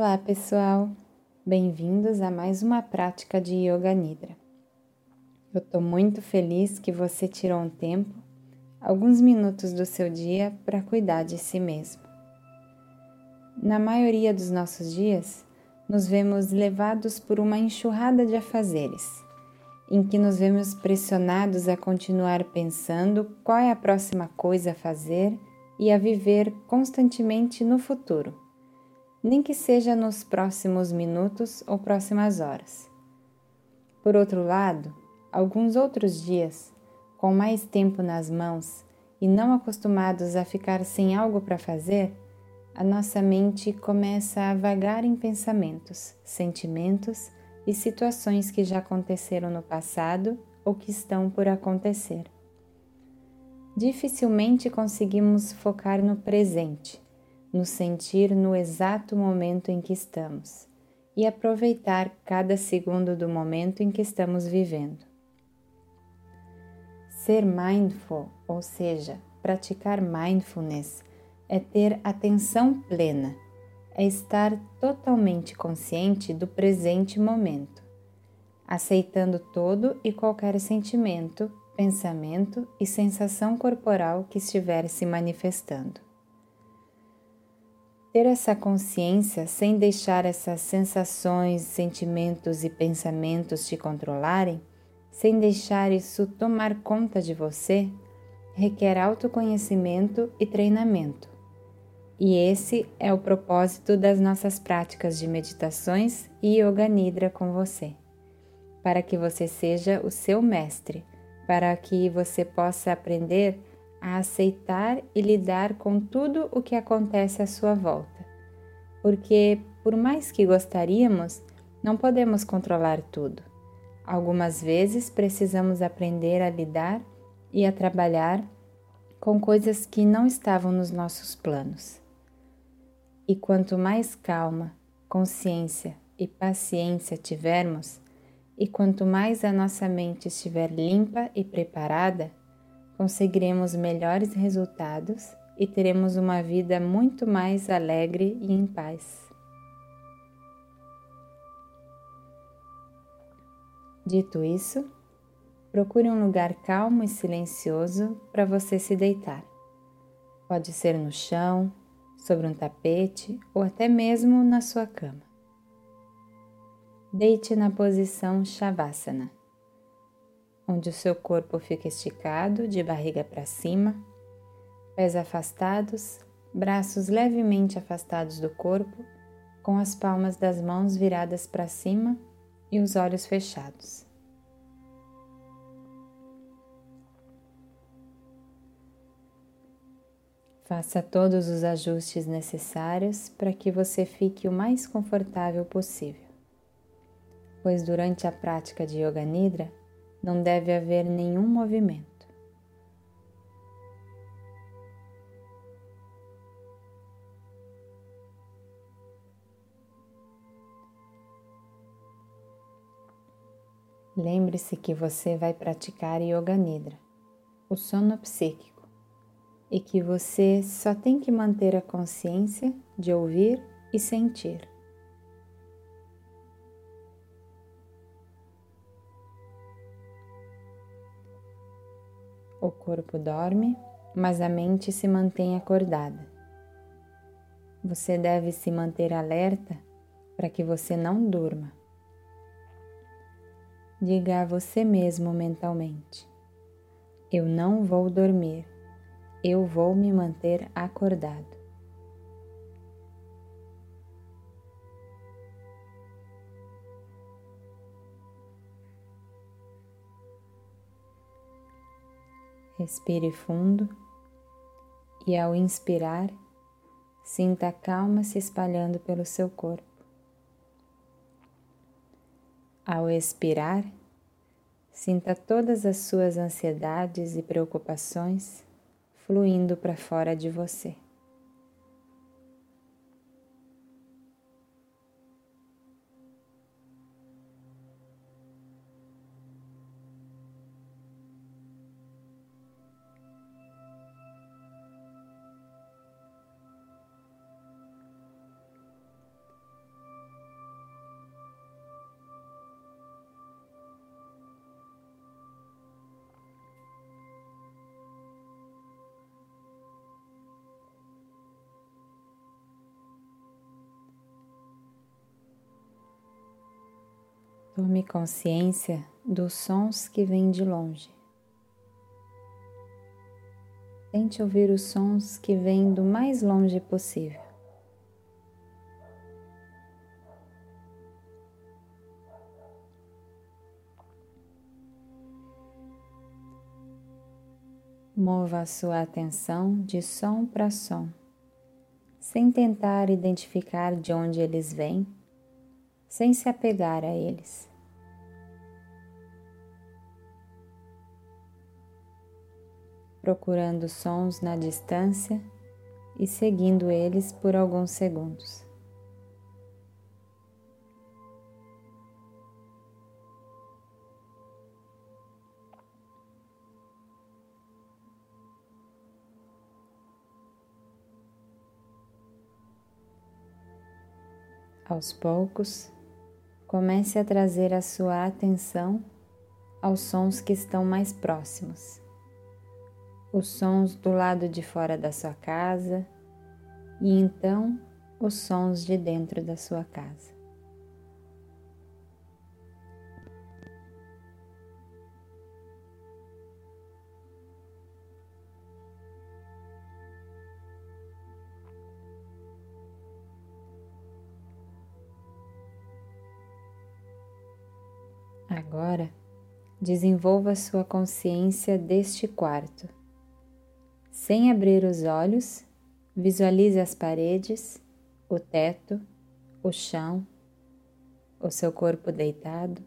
Olá, pessoal! Bem-vindos a mais uma prática de Yoga Nidra. Eu estou muito feliz que você tirou um tempo, alguns minutos do seu dia para cuidar de si mesmo. Na maioria dos nossos dias, nos vemos levados por uma enxurrada de afazeres, em que nos vemos pressionados a continuar pensando qual é a próxima coisa a fazer e a viver constantemente no futuro nem que seja nos próximos minutos ou próximas horas. Por outro lado, alguns outros dias, com mais tempo nas mãos e não acostumados a ficar sem algo para fazer, a nossa mente começa a vagar em pensamentos, sentimentos e situações que já aconteceram no passado ou que estão por acontecer. Dificilmente conseguimos focar no presente nos sentir no exato momento em que estamos e aproveitar cada segundo do momento em que estamos vivendo. Ser mindful, ou seja, praticar mindfulness, é ter atenção plena, é estar totalmente consciente do presente momento, aceitando todo e qualquer sentimento, pensamento e sensação corporal que estiver se manifestando. Ter essa consciência sem deixar essas sensações, sentimentos e pensamentos te controlarem, sem deixar isso tomar conta de você, requer autoconhecimento e treinamento. E esse é o propósito das nossas práticas de meditações e yoga nidra com você, para que você seja o seu mestre, para que você possa aprender a aceitar e lidar com tudo o que acontece à sua volta. Porque, por mais que gostaríamos, não podemos controlar tudo. Algumas vezes precisamos aprender a lidar e a trabalhar com coisas que não estavam nos nossos planos. E quanto mais calma, consciência e paciência tivermos, e quanto mais a nossa mente estiver limpa e preparada, conseguiremos melhores resultados e teremos uma vida muito mais alegre e em paz. Dito isso, procure um lugar calmo e silencioso para você se deitar. Pode ser no chão, sobre um tapete ou até mesmo na sua cama. Deite na posição Shavasana onde o seu corpo fica esticado de barriga para cima, pés afastados, braços levemente afastados do corpo, com as palmas das mãos viradas para cima e os olhos fechados. Faça todos os ajustes necessários para que você fique o mais confortável possível, pois durante a prática de Yoga Nidra não deve haver nenhum movimento. Lembre-se que você vai praticar Yoga Nidra, o sono psíquico, e que você só tem que manter a consciência de ouvir e sentir. O corpo dorme, mas a mente se mantém acordada. Você deve se manter alerta para que você não durma. Diga a você mesmo mentalmente: Eu não vou dormir, eu vou me manter acordado. Respire fundo e, ao inspirar, sinta a calma se espalhando pelo seu corpo. Ao expirar, sinta todas as suas ansiedades e preocupações fluindo para fora de você. Tome consciência dos sons que vêm de longe. Tente ouvir os sons que vêm do mais longe possível. Mova a sua atenção de som para som, sem tentar identificar de onde eles vêm, sem se apegar a eles. Procurando sons na distância e seguindo eles por alguns segundos. Aos poucos, comece a trazer a sua atenção aos sons que estão mais próximos. Os sons do lado de fora da sua casa e então os sons de dentro da sua casa. Agora, desenvolva sua consciência deste quarto. Sem abrir os olhos, visualize as paredes, o teto, o chão, o seu corpo deitado.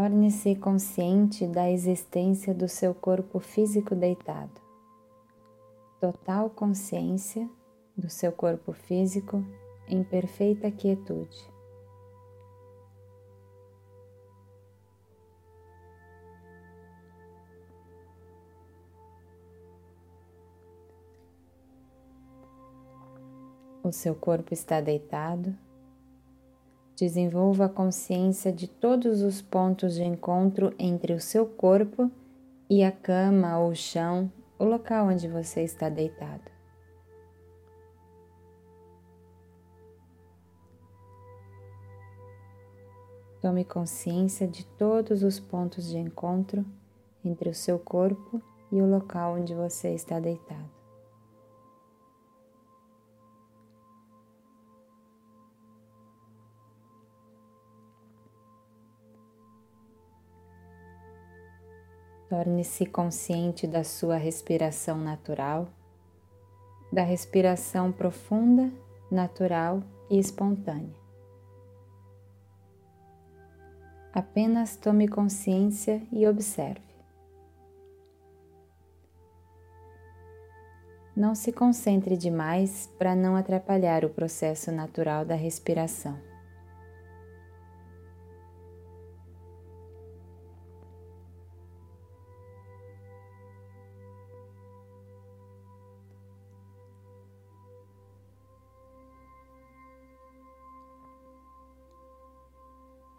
Torne-se consciente da existência do seu corpo físico deitado. Total consciência do seu corpo físico em perfeita quietude. O seu corpo está deitado Desenvolva a consciência de todos os pontos de encontro entre o seu corpo e a cama ou o chão, o local onde você está deitado. Tome consciência de todos os pontos de encontro entre o seu corpo e o local onde você está deitado. Torne-se consciente da sua respiração natural, da respiração profunda, natural e espontânea. Apenas tome consciência e observe. Não se concentre demais para não atrapalhar o processo natural da respiração.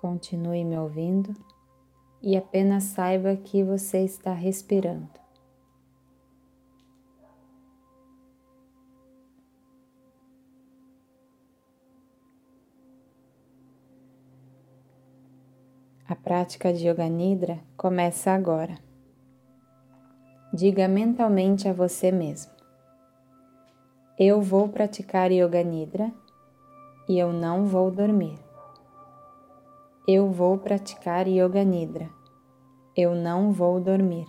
Continue me ouvindo e apenas saiba que você está respirando. A prática de Yoga Nidra começa agora. Diga mentalmente a você mesmo: Eu vou praticar Yoga Nidra e eu não vou dormir. Eu vou praticar Yoga Nidra. Eu não vou dormir.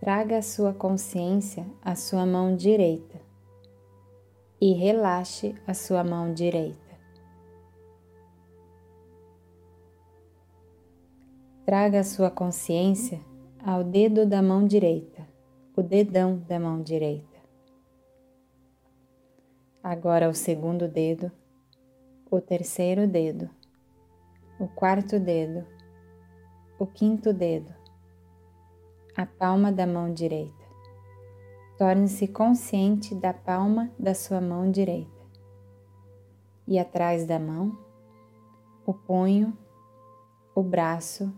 Traga a sua consciência à sua mão direita e relaxe a sua mão direita. Traga a sua consciência ao dedo da mão direita, o dedão da mão direita. Agora o segundo dedo, o terceiro dedo, o quarto dedo, o quinto dedo, a palma da mão direita. Torne-se consciente da palma da sua mão direita. E atrás da mão, o punho, o braço,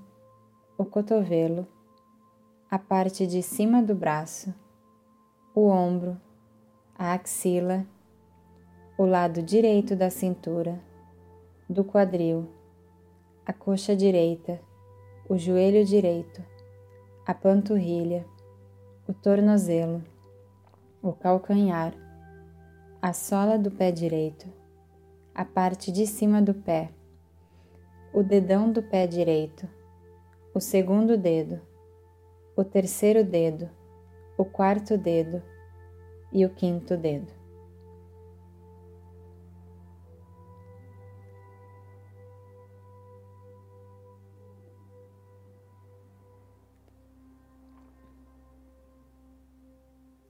o cotovelo, a parte de cima do braço, o ombro, a axila, o lado direito da cintura, do quadril, a coxa direita, o joelho direito, a panturrilha, o tornozelo, o calcanhar, a sola do pé direito, a parte de cima do pé, o dedão do pé direito, o segundo dedo, o terceiro dedo, o quarto dedo e o quinto dedo.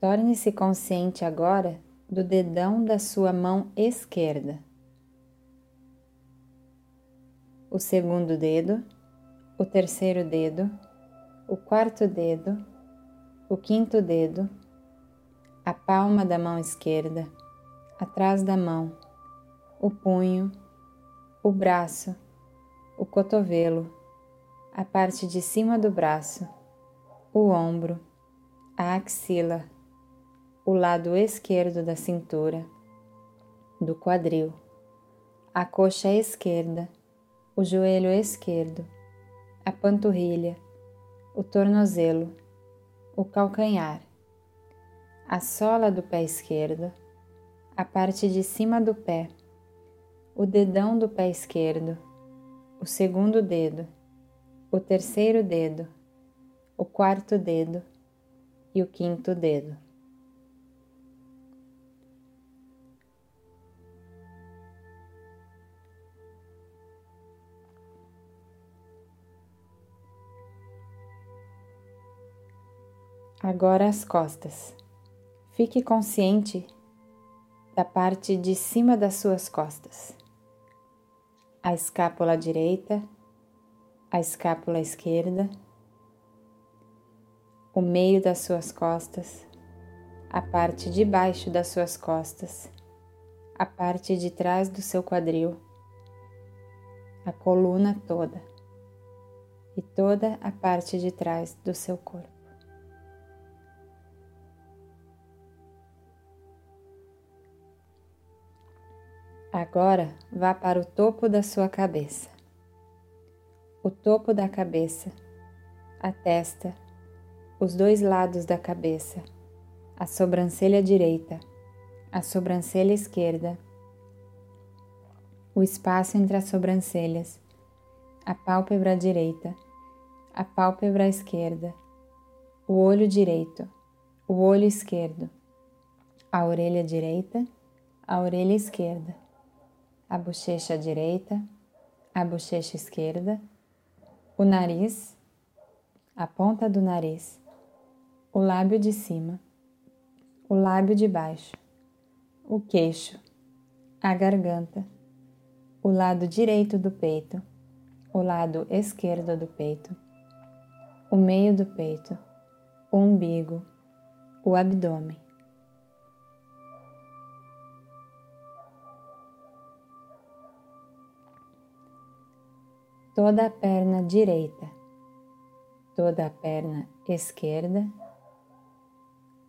Torne-se consciente agora do dedão da sua mão esquerda. O segundo dedo, o terceiro dedo, o quarto dedo, o quinto dedo, a palma da mão esquerda, atrás da mão, o punho, o braço, o cotovelo, a parte de cima do braço, o ombro, a axila o lado esquerdo da cintura, do quadril, a coxa esquerda, o joelho esquerdo, a panturrilha, o tornozelo, o calcanhar, a sola do pé esquerdo, a parte de cima do pé, o dedão do pé esquerdo, o segundo dedo, o terceiro dedo, o quarto dedo e o quinto dedo. Agora as costas. Fique consciente da parte de cima das suas costas. A escápula direita, a escápula esquerda, o meio das suas costas, a parte de baixo das suas costas, a parte de trás do seu quadril, a coluna toda e toda a parte de trás do seu corpo. Agora vá para o topo da sua cabeça. O topo da cabeça, a testa, os dois lados da cabeça, a sobrancelha direita, a sobrancelha esquerda, o espaço entre as sobrancelhas, a pálpebra direita, a pálpebra esquerda, o olho direito, o olho esquerdo, a orelha direita, a orelha esquerda a bochecha direita, a bochecha esquerda, o nariz, a ponta do nariz, o lábio de cima, o lábio de baixo, o queixo, a garganta, o lado direito do peito, o lado esquerdo do peito, o meio do peito, o umbigo, o abdômen. Toda a perna direita, toda a perna esquerda,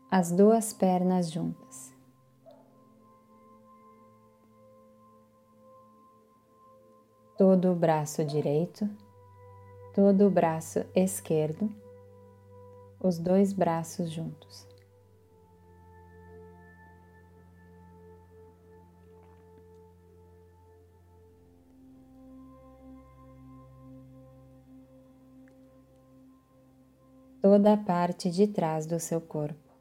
as duas pernas juntas. Todo o braço direito, todo o braço esquerdo, os dois braços juntos. Toda a parte de trás do seu corpo,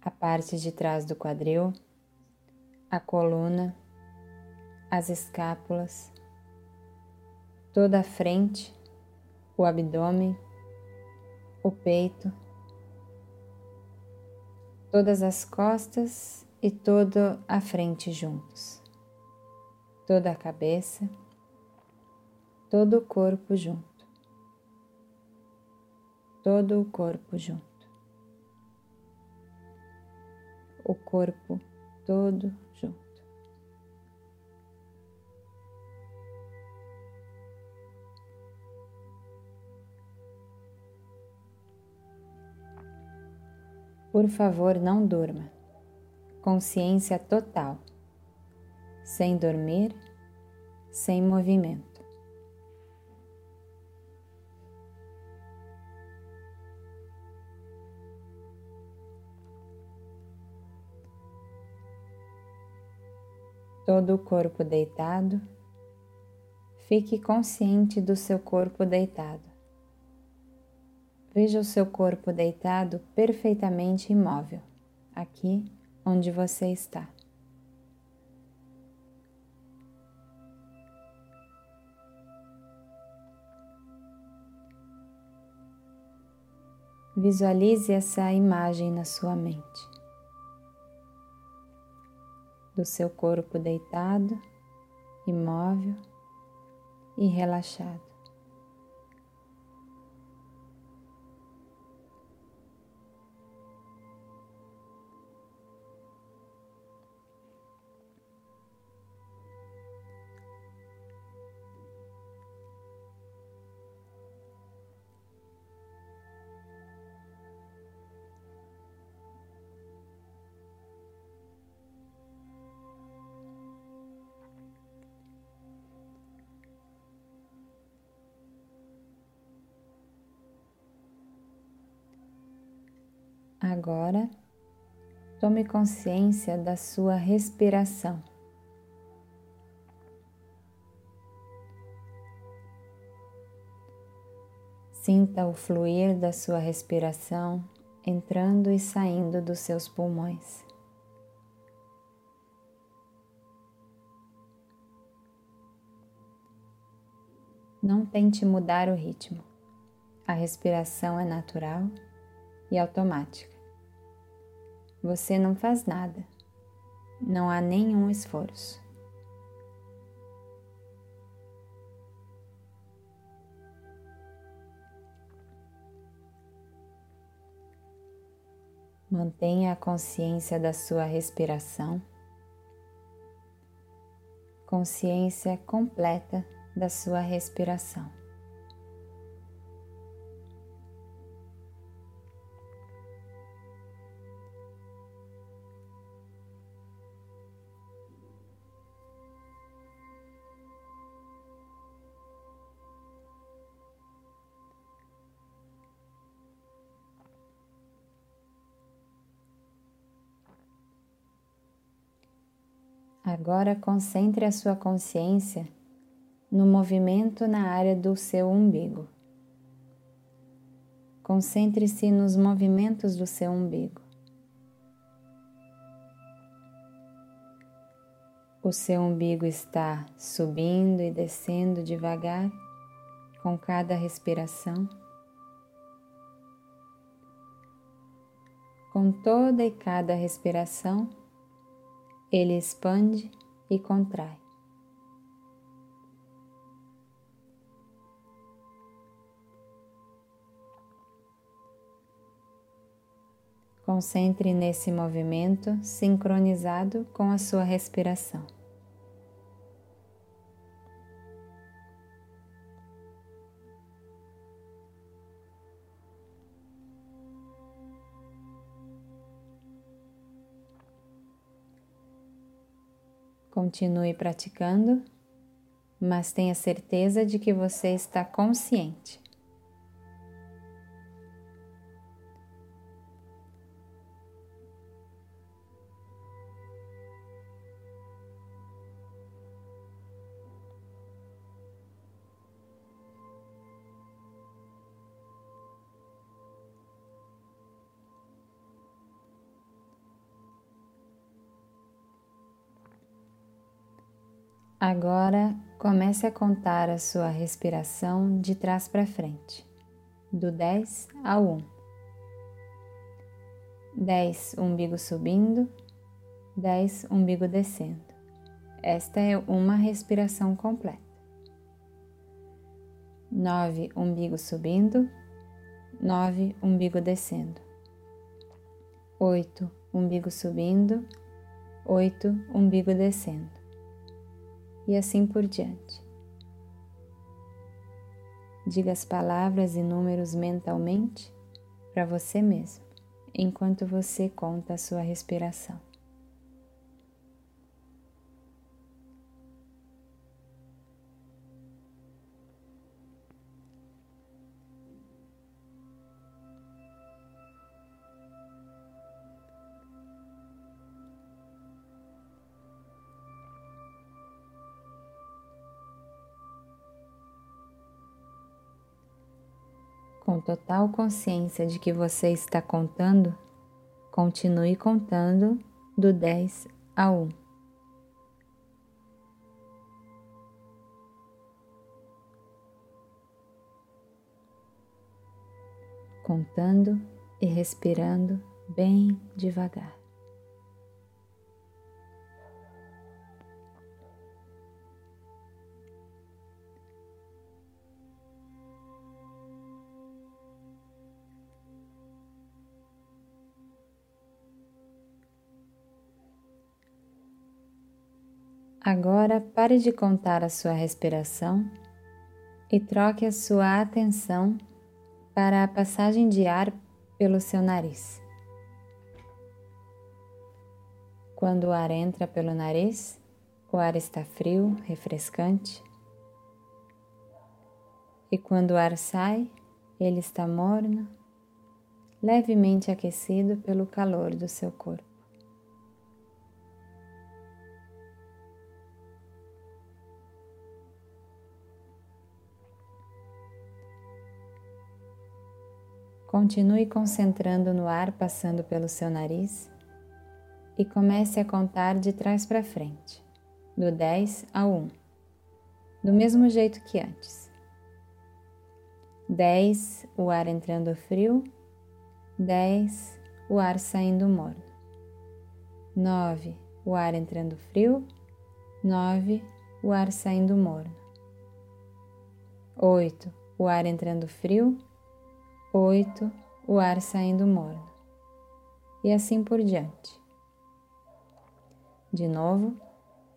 a parte de trás do quadril, a coluna, as escápulas, toda a frente, o abdômen, o peito, todas as costas e todo a frente juntos, toda a cabeça, todo o corpo junto, todo o corpo junto, o corpo todo junto. Por favor, não durma. Consciência total, sem dormir, sem movimento. Todo o corpo deitado, fique consciente do seu corpo deitado. Veja o seu corpo deitado perfeitamente imóvel, aqui onde você está. Visualize essa imagem na sua mente do seu corpo deitado, imóvel e relaxado. Agora, tome consciência da sua respiração. Sinta o fluir da sua respiração entrando e saindo dos seus pulmões. Não tente mudar o ritmo. A respiração é natural e automática. Você não faz nada, não há nenhum esforço. Mantenha a consciência da sua respiração, consciência completa da sua respiração. Agora concentre a sua consciência no movimento na área do seu umbigo. Concentre-se nos movimentos do seu umbigo. O seu umbigo está subindo e descendo devagar com cada respiração. Com toda e cada respiração, ele expande e contrai. Concentre nesse movimento sincronizado com a sua respiração. Continue praticando, mas tenha certeza de que você está consciente. Agora comece a contar a sua respiração de trás para frente, do 10 ao 1. 10 umbigo subindo, 10, umbigo descendo. Esta é uma respiração completa. 9, umbigo subindo. 9, umbigo descendo. 8, umbigo subindo. 8, umbigo descendo. E assim por diante. Diga as palavras e números mentalmente para você mesmo, enquanto você conta a sua respiração. Com total consciência de que você está contando, continue contando do 10 a 1. Contando e respirando bem devagar. Agora pare de contar a sua respiração e troque a sua atenção para a passagem de ar pelo seu nariz. Quando o ar entra pelo nariz, o ar está frio, refrescante. E quando o ar sai, ele está morno, levemente aquecido pelo calor do seu corpo. Continue concentrando no ar passando pelo seu nariz e comece a contar de trás para frente, do 10 ao 1, do mesmo jeito que antes. 10, o ar entrando frio, 10, o ar saindo morno. 9, o ar entrando frio, 9, o ar saindo morno. 8, o ar entrando frio, 8. O ar saindo morno. E assim por diante. De novo,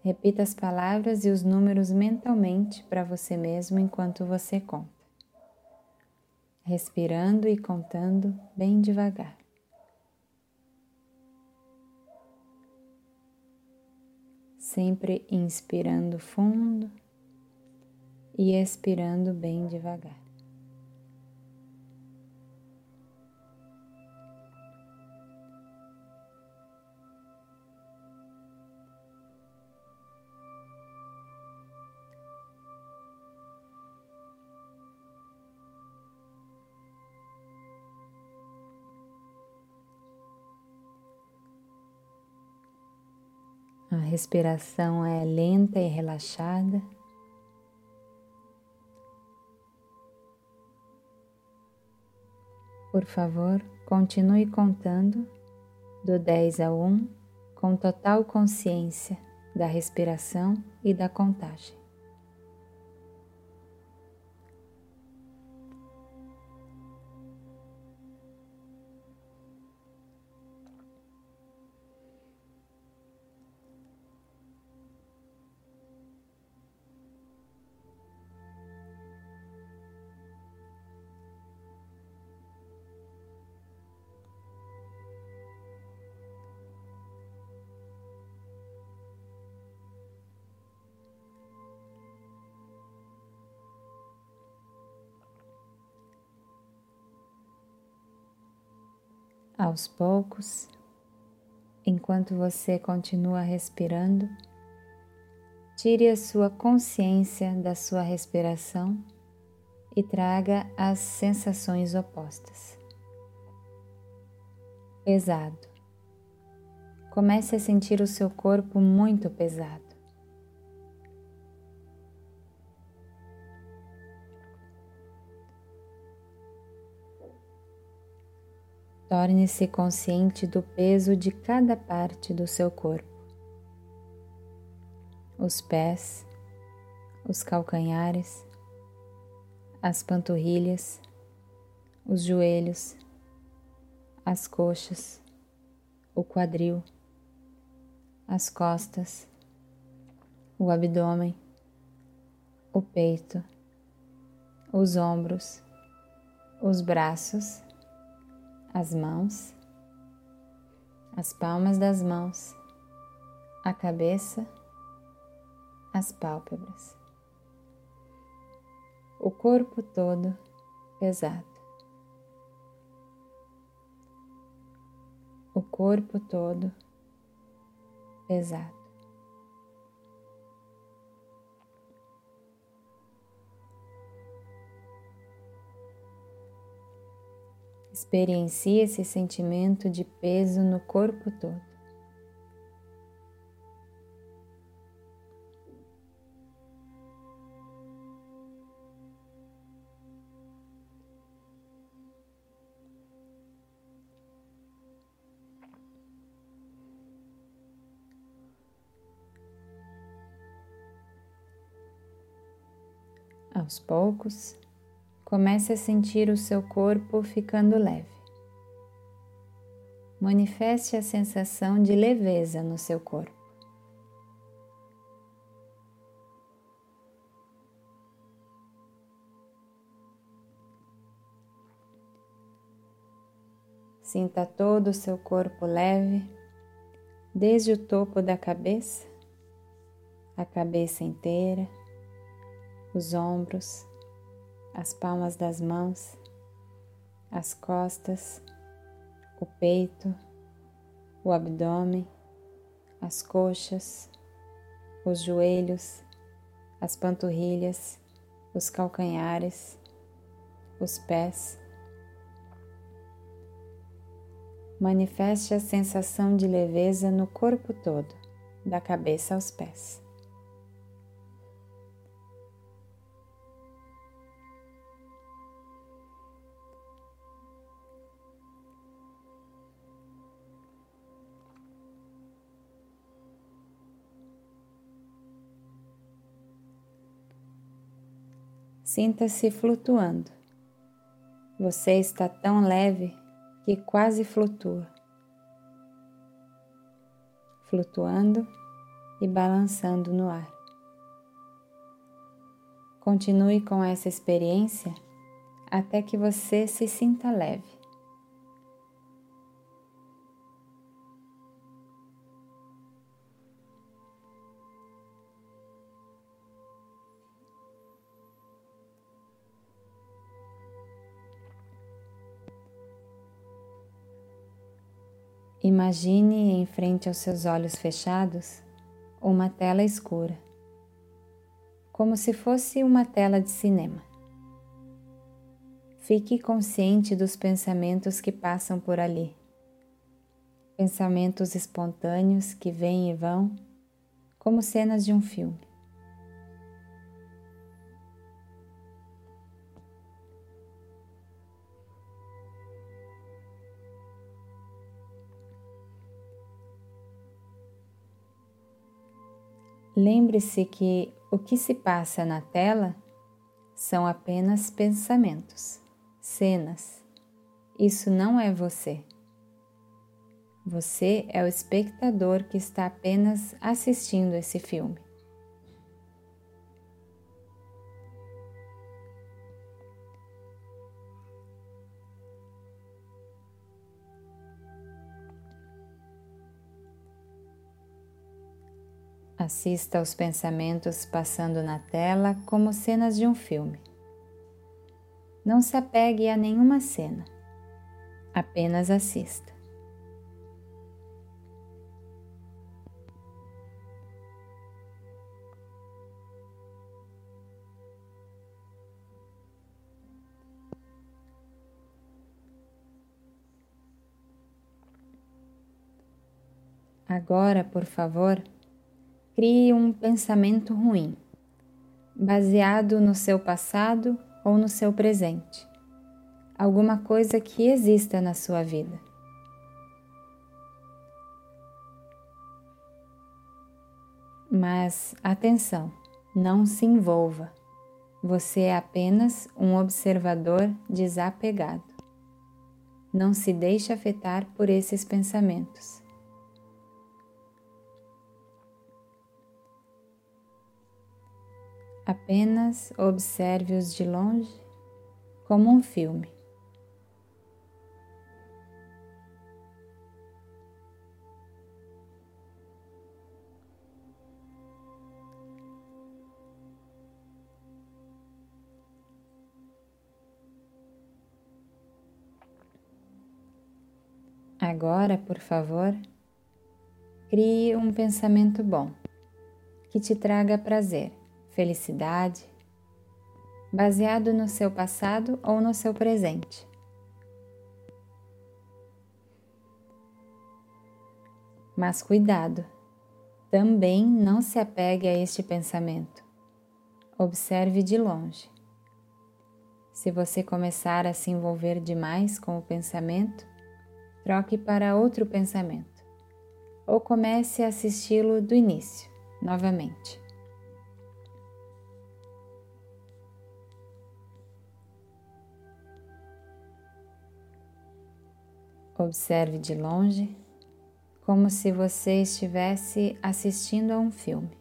repita as palavras e os números mentalmente para você mesmo enquanto você conta. Respirando e contando bem devagar. Sempre inspirando fundo e expirando bem devagar. Respiração é lenta e relaxada. Por favor, continue contando do 10 a 1 com total consciência da respiração e da contagem. Aos poucos, enquanto você continua respirando, tire a sua consciência da sua respiração e traga as sensações opostas. Pesado. Comece a sentir o seu corpo muito pesado. Torne-se consciente do peso de cada parte do seu corpo. os pés, os calcanhares, as panturrilhas, os joelhos, as coxas, o quadril, as costas, o abdômen, o peito, os ombros, os braços, as mãos, as palmas das mãos, a cabeça, as pálpebras, o corpo todo pesado, o corpo todo pesado. Experiencie esse sentimento de peso no corpo todo. Aos poucos, comece a sentir o seu corpo ficando leve. Manifeste a sensação de leveza no seu corpo. Sinta todo o seu corpo leve, desde o topo da cabeça, a cabeça inteira os ombros, as palmas das mãos, as costas, o peito, o abdômen, as coxas, os joelhos, as panturrilhas, os calcanhares, os pés. Manifeste a sensação de leveza no corpo todo, da cabeça aos pés. Sinta-se flutuando. Você está tão leve que quase flutua. Flutuando e balançando no ar. Continue com essa experiência até que você se sinta leve. Imagine em frente aos seus olhos fechados uma tela escura, como se fosse uma tela de cinema. Fique consciente dos pensamentos que passam por ali. Pensamentos espontâneos que vêm e vão, como cenas de um filme. Lembre-se que o que se passa na tela são apenas pensamentos, cenas. Isso não é você. Você é o espectador que está apenas assistindo esse filme. Assista aos pensamentos passando na tela como cenas de um filme. Não se apegue a nenhuma cena, apenas assista. Agora, por favor, crie um pensamento ruim, baseado no seu passado ou no seu presente, alguma coisa que exista na sua vida. Mas atenção, não se envolva. Você é apenas um observador desapegado. Não se deixe afetar por esses pensamentos. Apenas observe-os de longe como um filme. Agora, por favor, crie um pensamento bom que te traga prazer, felicidade, baseado no seu passado ou no seu presente. Mas cuidado, também não se apegue a este pensamento. Observe de longe. Se você começar a se envolver demais com o pensamento, troque para outro pensamento ou comece a assisti-lo do início, novamente. Observe de longe, como se você estivesse assistindo a um filme.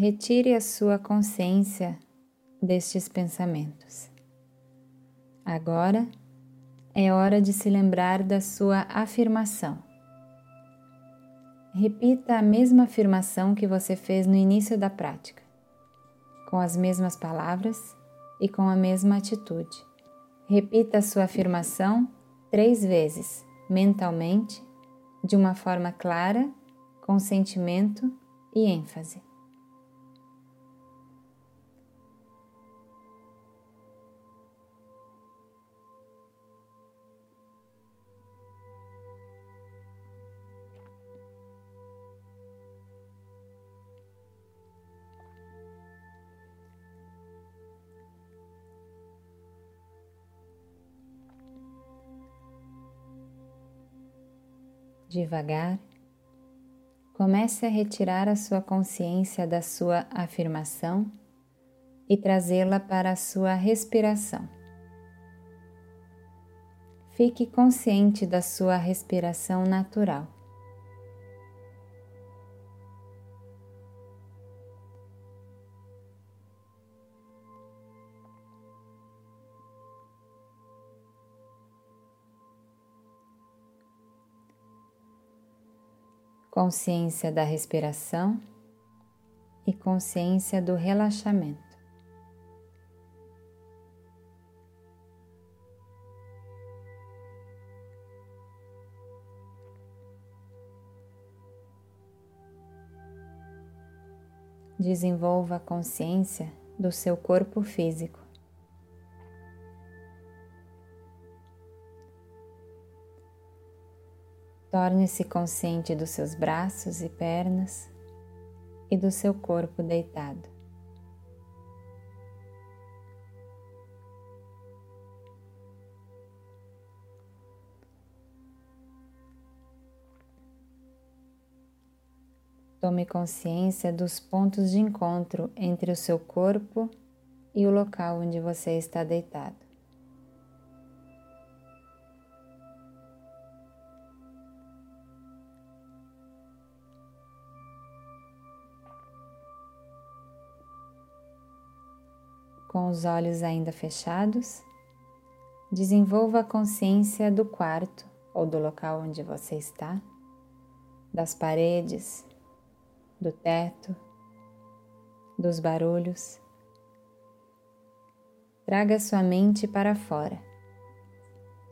Retire a sua consciência destes pensamentos. Agora é hora de se lembrar da sua afirmação. Repita a mesma afirmação que você fez no início da prática, com as mesmas palavras e com a mesma atitude. Repita a sua afirmação três vezes, mentalmente, de uma forma clara, com sentimento e ênfase. Devagar, comece a retirar a sua consciência da sua afirmação e trazê-la para a sua respiração. Fique consciente da sua respiração natural. Consciência da respiração e consciência do relaxamento. Desenvolva a consciência do seu corpo físico. Torne-se consciente dos seus braços e pernas e do seu corpo deitado. Tome consciência dos pontos de encontro entre o seu corpo e o local onde você está deitado. Com os olhos ainda fechados, desenvolva a consciência do quarto ou do local onde você está, das paredes, do teto, dos barulhos. Traga sua mente para fora.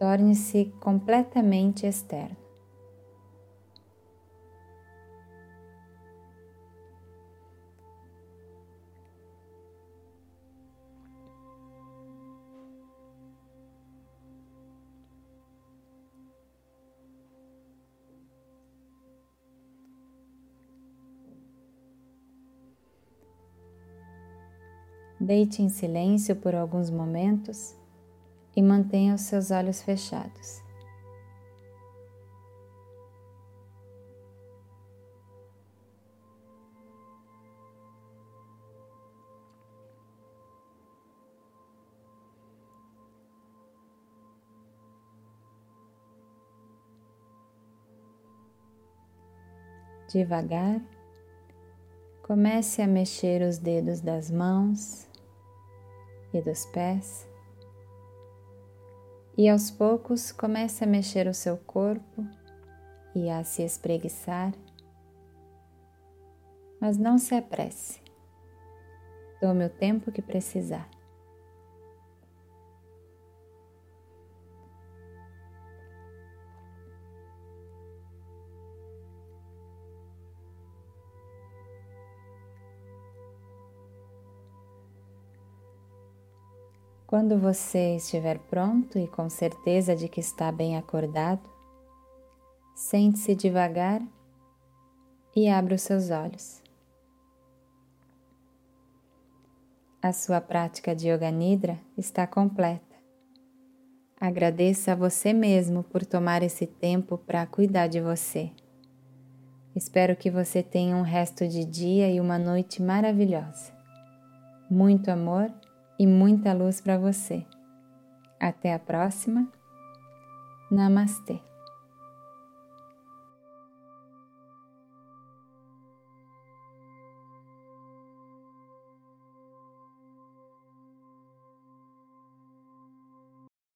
Torne-se completamente externo. Deite em silêncio por alguns momentos e mantenha os seus olhos fechados. Devagar, comece a mexer os dedos das mãos e dos pés, e aos poucos comece a mexer o seu corpo e a se espreguiçar, mas não se apresse. Tome o tempo que precisar. Quando você estiver pronto e com certeza de que está bem acordado, sente-se devagar e abra os seus olhos. A sua prática de Yoga Nidra está completa. Agradeça a você mesmo por tomar esse tempo para cuidar de você. Espero que você tenha um resto de dia e uma noite maravilhosa. Muito amor e muita luz para você. Até a próxima. Namastê.